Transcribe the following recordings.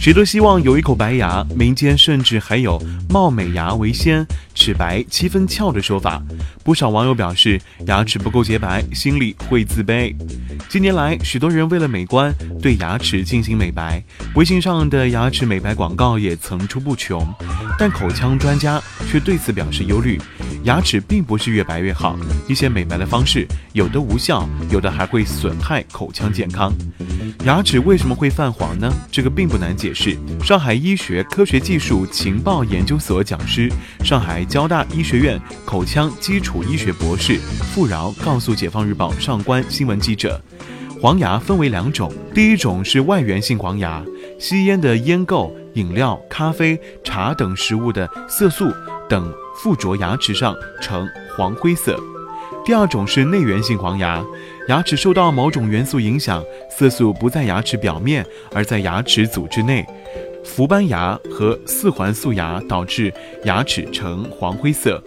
谁都希望有一口白牙，民间甚至还有“貌美牙为先，齿白七分翘”的说法。不少网友表示，牙齿不够洁白，心里会自卑。近年来，许多人为了美观，对牙齿进行美白，微信上的牙齿美白广告也层出不穷。但口腔专家却对此表示忧虑：牙齿并不是越白越好，一些美白的方式有的无效，有的还会损害口腔健康。牙齿为什么会泛黄呢？这个并不难解释。上海医学科学技术情报研究所讲师、上海交大医学院口腔基础医学博士傅饶告诉《解放日报》上官新闻记者，黄牙分为两种，第一种是外源性黄牙，吸烟的烟垢、饮料、咖啡、茶等食物的色素等附着牙齿上呈黄灰色；第二种是内源性黄牙。牙齿受到某种元素影响，色素不在牙齿表面，而在牙齿组织内。氟斑牙和四环素牙导致牙齿呈黄灰色。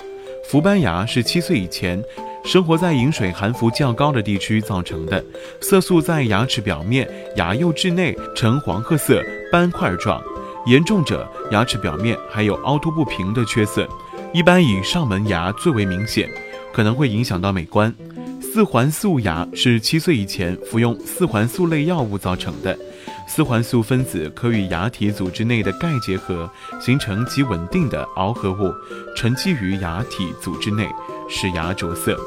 氟斑牙是七岁以前生活在饮水含氟较高的地区造成的，色素在牙齿表面、牙釉质内呈黄褐色斑块状，严重者牙齿表面还有凹凸不平的缺损，一般以上门牙最为明显，可能会影响到美观。四环素牙是七岁以前服用四环素类药物造成的。四环素分子可与牙体组织内的钙结合，形成极稳定的螯合物，沉积于牙体组织内，使牙着色。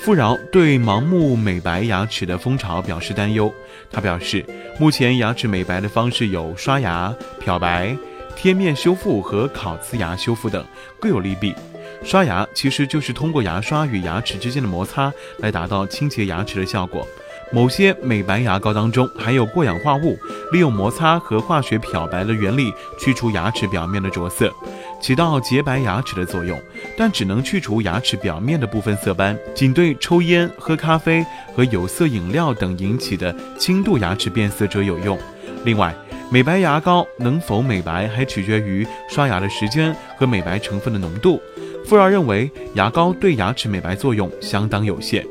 富饶对盲目美白牙齿的风潮表示担忧。他表示，目前牙齿美白的方式有刷牙、漂白、贴面修复和烤瓷牙修复等，各有利弊。刷牙其实就是通过牙刷与牙齿之间的摩擦来达到清洁牙齿的效果。某些美白牙膏当中含有过氧化物，利用摩擦和化学漂白的原理去除牙齿表面的着色，起到洁白牙齿的作用，但只能去除牙齿表面的部分色斑，仅对抽烟、喝咖啡和有色饮料等引起的轻度牙齿变色者有用。另外，美白牙膏能否美白还取决于刷牙的时间和美白成分的浓度。富饶认为，牙膏对牙齿美白作用相当有限。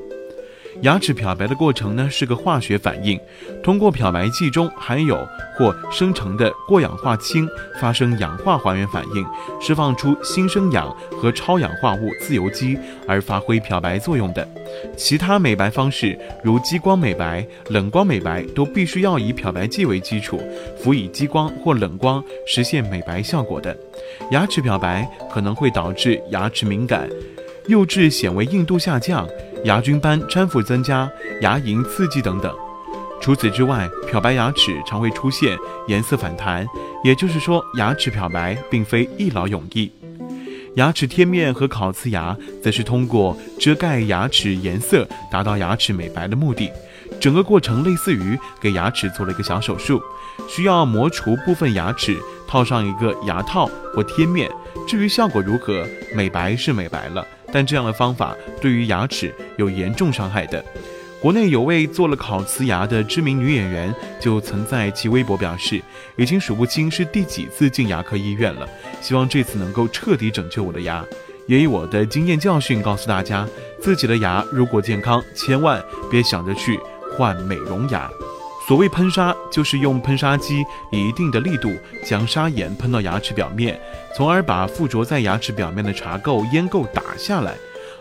牙齿漂白的过程呢是个化学反应，通过漂白剂中含有或生成的过氧化氢发生氧化还原反应，释放出新生氧和超氧化物自由基而发挥漂白作用的。其他美白方式如激光美白、冷光美白都必须要以漂白剂为基础，辅以激光或冷光实现美白效果的。牙齿漂白可能会导致牙齿敏感、釉质显微硬度下降。牙菌斑粘附增加、牙龈刺激等等。除此之外，漂白牙齿常会出现颜色反弹，也就是说，牙齿漂白并非一劳永逸。牙齿贴面和烤瓷牙则是通过遮盖牙齿颜色，达到牙齿美白的目的。整个过程类似于给牙齿做了一个小手术，需要磨除部分牙齿，套上一个牙套或贴面。至于效果如何，美白是美白了。但这样的方法对于牙齿有严重伤害的。国内有位做了烤瓷牙的知名女演员，就曾在其微博表示，已经数不清是第几次进牙科医院了，希望这次能够彻底拯救我的牙。也以我的经验教训告诉大家，自己的牙如果健康，千万别想着去换美容牙。所谓喷砂，就是用喷砂机以一定的力度将砂岩喷到牙齿表面，从而把附着在牙齿表面的茶垢、烟垢打下来；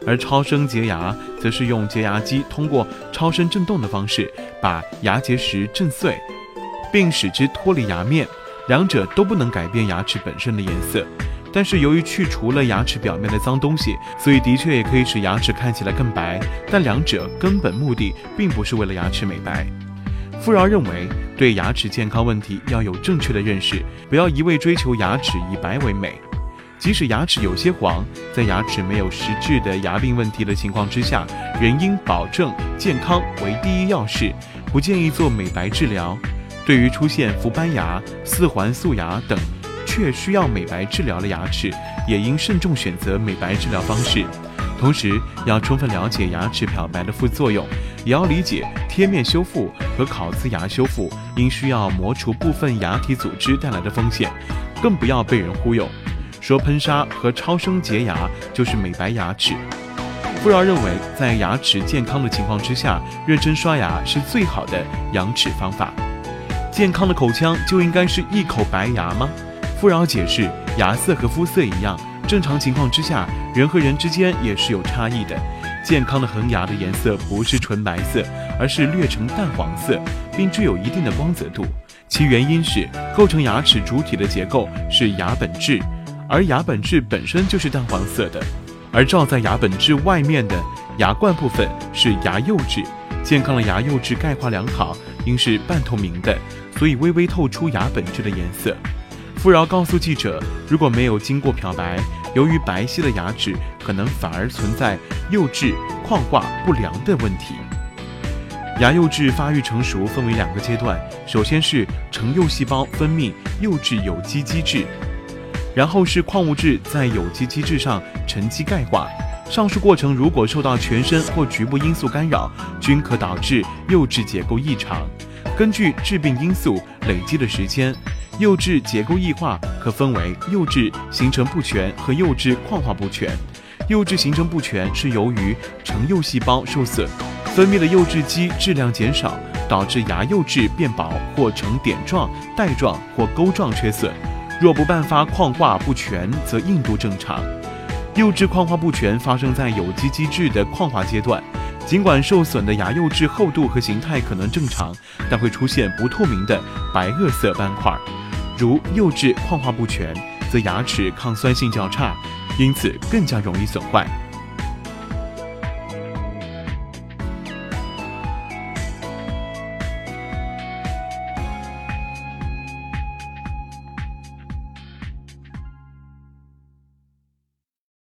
而超声洁牙则是用洁牙机通过超声振动的方式把牙结石震碎，并使之脱离牙面。两者都不能改变牙齿本身的颜色，但是由于去除了牙齿表面的脏东西，所以的确也可以使牙齿看起来更白。但两者根本目的并不是为了牙齿美白。富饶认为，对牙齿健康问题要有正确的认识，不要一味追求牙齿以白为美。即使牙齿有些黄，在牙齿没有实质的牙病问题的情况之下，仍应保证健康为第一要事，不建议做美白治疗。对于出现氟斑牙、四环素牙等确需要美白治疗的牙齿，也应慎重选择美白治疗方式。同时，要充分了解牙齿漂白的副作用，也要理解贴面修复和烤瓷牙修复因需要磨除部分牙体组织带来的风险，更不要被人忽悠，说喷砂和超声洁牙就是美白牙齿。傅饶认为，在牙齿健康的情况之下，认真刷牙是最好的养齿方法。健康的口腔就应该是一口白牙吗？傅饶解释，牙色和肤色一样。正常情况之下，人和人之间也是有差异的。健康的恒牙的颜色不是纯白色，而是略呈淡黄色，并具有一定的光泽度。其原因是构成牙齿主体的。结构是牙本质，而牙本质本身就是淡黄色的。而罩在牙本质外面的。牙冠部分是牙釉质。健康的。牙釉质钙化良好，应是半透明的，所以微微透出牙本质的。颜色。富饶告诉记者，如果没有经过漂白，由于白皙的牙齿可能反而存在釉质矿化不良的问题。牙釉质发育成熟分为两个阶段，首先是成釉细胞分泌釉质有机基质，然后是矿物质在有机基质上沉积钙化。上述过程如果受到全身或局部因素干扰，均可导致釉质结构异常。根据致病因素累积的时间。釉质结构异化可分为釉质形成不全和釉质矿化不全。釉质形成不全是由于成釉细胞受损，分泌的釉质基质量减少，导致牙釉质变薄或呈点状、带状或钩状缺损。若不伴发矿化不全，则硬度正常。釉质矿化不全发生在有机基质的矿化阶段，尽管受损的牙釉质厚度和形态可能正常，但会出现不透明的白褐色斑块。如釉质矿化不全，则牙齿抗酸性较差，因此更加容易损坏。